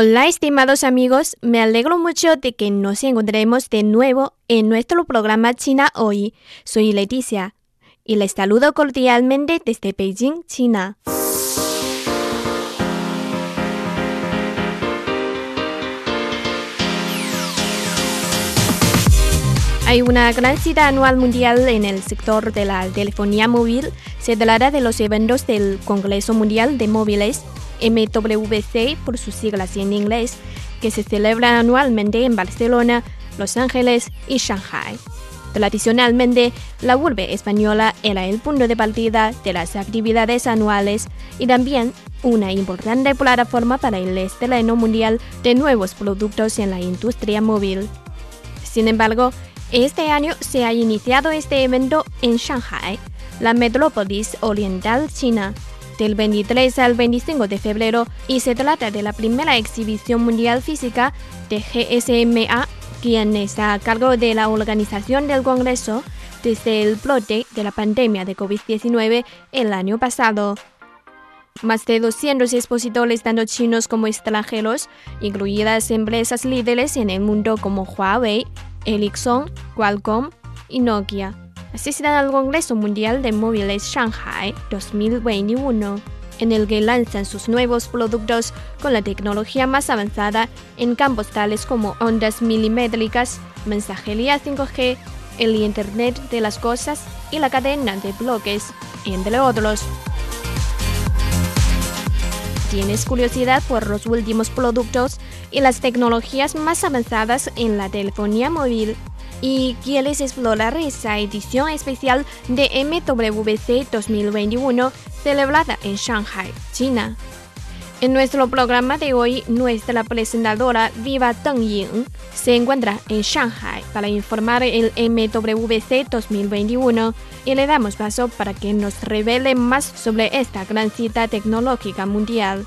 Hola estimados amigos, me alegro mucho de que nos encontremos de nuevo en nuestro programa China Hoy. Soy Leticia y les saludo cordialmente desde Beijing, China. Hay una gran cita anual mundial en el sector de la telefonía móvil. Se trata de los eventos del Congreso Mundial de Móviles MWC por sus siglas en inglés, que se celebra anualmente en Barcelona, Los Ángeles y Shanghai. Tradicionalmente, la urbe española era el punto de partida de las actividades anuales y también una importante plataforma para el estreno mundial de nuevos productos en la industria móvil. Sin embargo, este año se ha iniciado este evento en Shanghai, la metrópolis oriental china, del 23 al 25 de febrero y se trata de la primera exhibición mundial física de GSMA, quien está a cargo de la organización del Congreso desde el brote de la pandemia de COVID-19 el año pasado. Más de 200 expositores tanto chinos como extranjeros, incluidas empresas líderes en el mundo como Huawei, Ericsson, Qualcomm y Nokia asistirán al Congreso Mundial de Móviles Shanghai 2021, en el que lanzan sus nuevos productos con la tecnología más avanzada en campos tales como ondas milimétricas, mensajería 5G, el Internet de las Cosas y la cadena de bloques, entre otros. ¿Tienes curiosidad por los últimos productos y las tecnologías más avanzadas en la telefonía móvil? Y quieres explorar esa edición especial de MWC 2021 celebrada en Shanghai, China. En nuestro programa de hoy, nuestra presentadora Viva Deng Ying se encuentra en Shanghai para informar el MWC 2021 y le damos paso para que nos revele más sobre esta gran cita tecnológica mundial.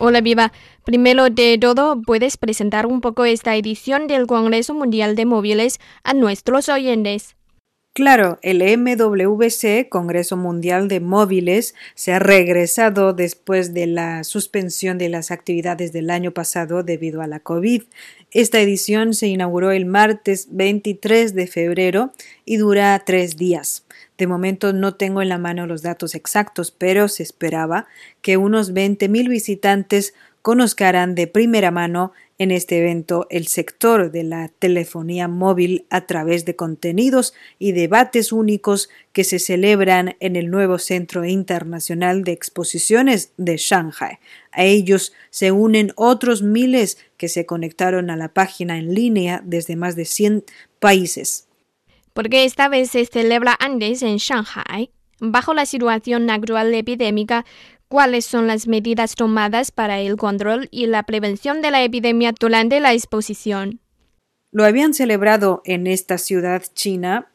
Hola Viva, primero de todo, ¿puedes presentar un poco esta edición del Congreso Mundial de Móviles a nuestros oyentes? Claro, el MWC, Congreso Mundial de Móviles, se ha regresado después de la suspensión de las actividades del año pasado debido a la COVID. Esta edición se inauguró el martes 23 de febrero y dura tres días. De momento no tengo en la mano los datos exactos, pero se esperaba que unos 20.000 visitantes conozcaran de primera mano en este evento el sector de la telefonía móvil a través de contenidos y debates únicos que se celebran en el nuevo Centro Internacional de Exposiciones de Shanghai. A ellos se unen otros miles que se conectaron a la página en línea desde más de 100 países porque esta vez se celebra antes en Shanghai. Bajo la situación actual epidémica, ¿cuáles son las medidas tomadas para el control y la prevención de la epidemia durante la exposición? Lo habían celebrado en esta ciudad china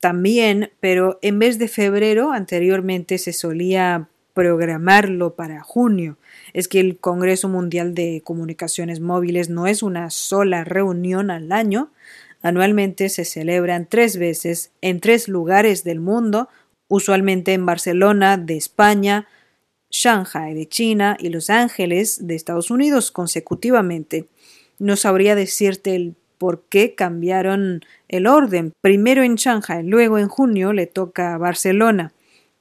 también, pero en vez de febrero, anteriormente se solía programarlo para junio. Es que el Congreso Mundial de Comunicaciones Móviles no es una sola reunión al año, Anualmente se celebran tres veces en tres lugares del mundo, usualmente en Barcelona, de España, Shanghai de China y Los Ángeles de Estados Unidos consecutivamente. No sabría decirte el por qué cambiaron el orden. Primero en Shanghai, luego en junio le toca a Barcelona.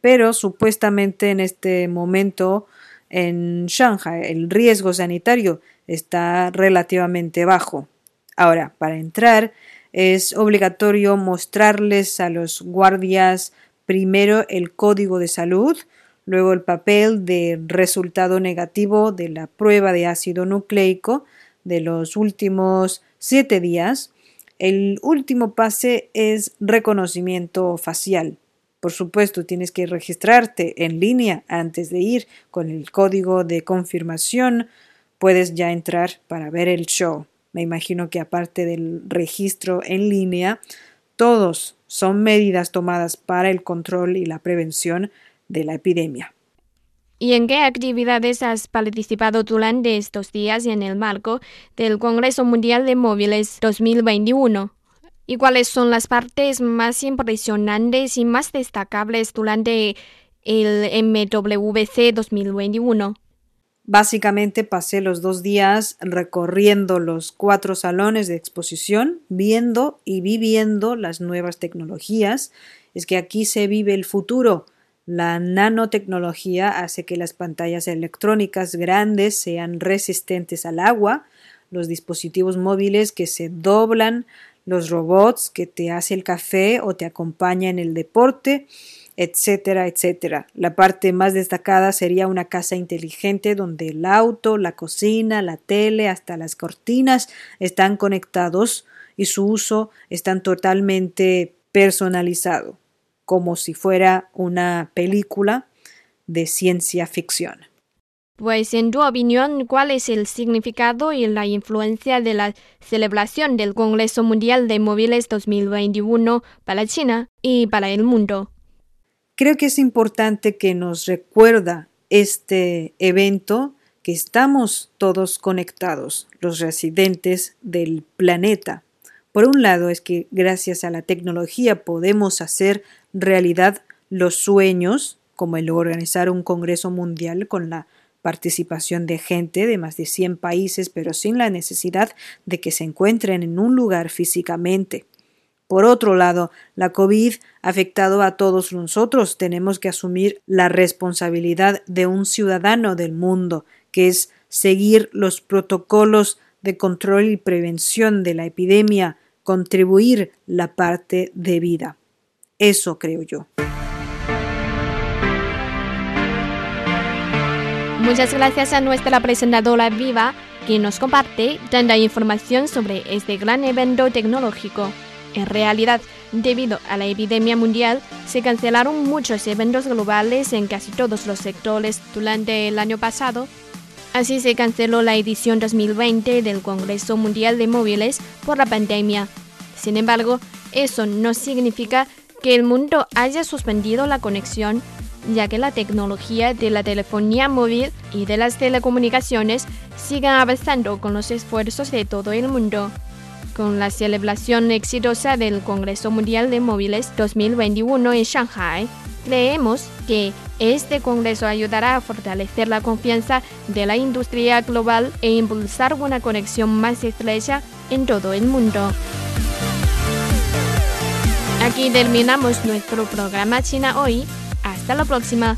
Pero supuestamente en este momento en Shanghai el riesgo sanitario está relativamente bajo. Ahora, para entrar es obligatorio mostrarles a los guardias primero el código de salud, luego el papel de resultado negativo de la prueba de ácido nucleico de los últimos siete días. El último pase es reconocimiento facial. Por supuesto, tienes que registrarte en línea antes de ir con el código de confirmación. Puedes ya entrar para ver el show. Me imagino que aparte del registro en línea, todos son medidas tomadas para el control y la prevención de la epidemia. ¿Y en qué actividades has participado durante estos días en el marco del Congreso Mundial de Móviles 2021? ¿Y cuáles son las partes más impresionantes y más destacables durante el MWC 2021? Básicamente pasé los dos días recorriendo los cuatro salones de exposición, viendo y viviendo las nuevas tecnologías. Es que aquí se vive el futuro. La nanotecnología hace que las pantallas electrónicas grandes sean resistentes al agua, los dispositivos móviles que se doblan, los robots que te hace el café o te acompaña en el deporte, etcétera, etcétera. La parte más destacada sería una casa inteligente donde el auto, la cocina, la tele, hasta las cortinas están conectados y su uso está totalmente personalizado, como si fuera una película de ciencia ficción. Pues en tu opinión, ¿cuál es el significado y la influencia de la celebración del Congreso Mundial de Móviles 2021 para China y para el mundo? Creo que es importante que nos recuerda este evento que estamos todos conectados, los residentes del planeta. Por un lado es que gracias a la tecnología podemos hacer realidad los sueños, como el organizar un Congreso Mundial con la participación de gente de más de 100 países, pero sin la necesidad de que se encuentren en un lugar físicamente. Por otro lado, la COVID ha afectado a todos nosotros. Tenemos que asumir la responsabilidad de un ciudadano del mundo, que es seguir los protocolos de control y prevención de la epidemia, contribuir la parte de vida. Eso creo yo. Muchas gracias a nuestra presentadora Viva, que nos comparte tanta información sobre este gran evento tecnológico. En realidad, debido a la epidemia mundial, se cancelaron muchos eventos globales en casi todos los sectores durante el año pasado. Así se canceló la edición 2020 del Congreso Mundial de Móviles por la pandemia. Sin embargo, eso no significa que el mundo haya suspendido la conexión, ya que la tecnología de la telefonía móvil y de las telecomunicaciones sigan avanzando con los esfuerzos de todo el mundo. Con la celebración exitosa del Congreso Mundial de Móviles 2021 en Shanghai, creemos que este Congreso ayudará a fortalecer la confianza de la industria global e impulsar una conexión más estrecha en todo el mundo. Aquí terminamos nuestro programa China hoy. Hasta la próxima.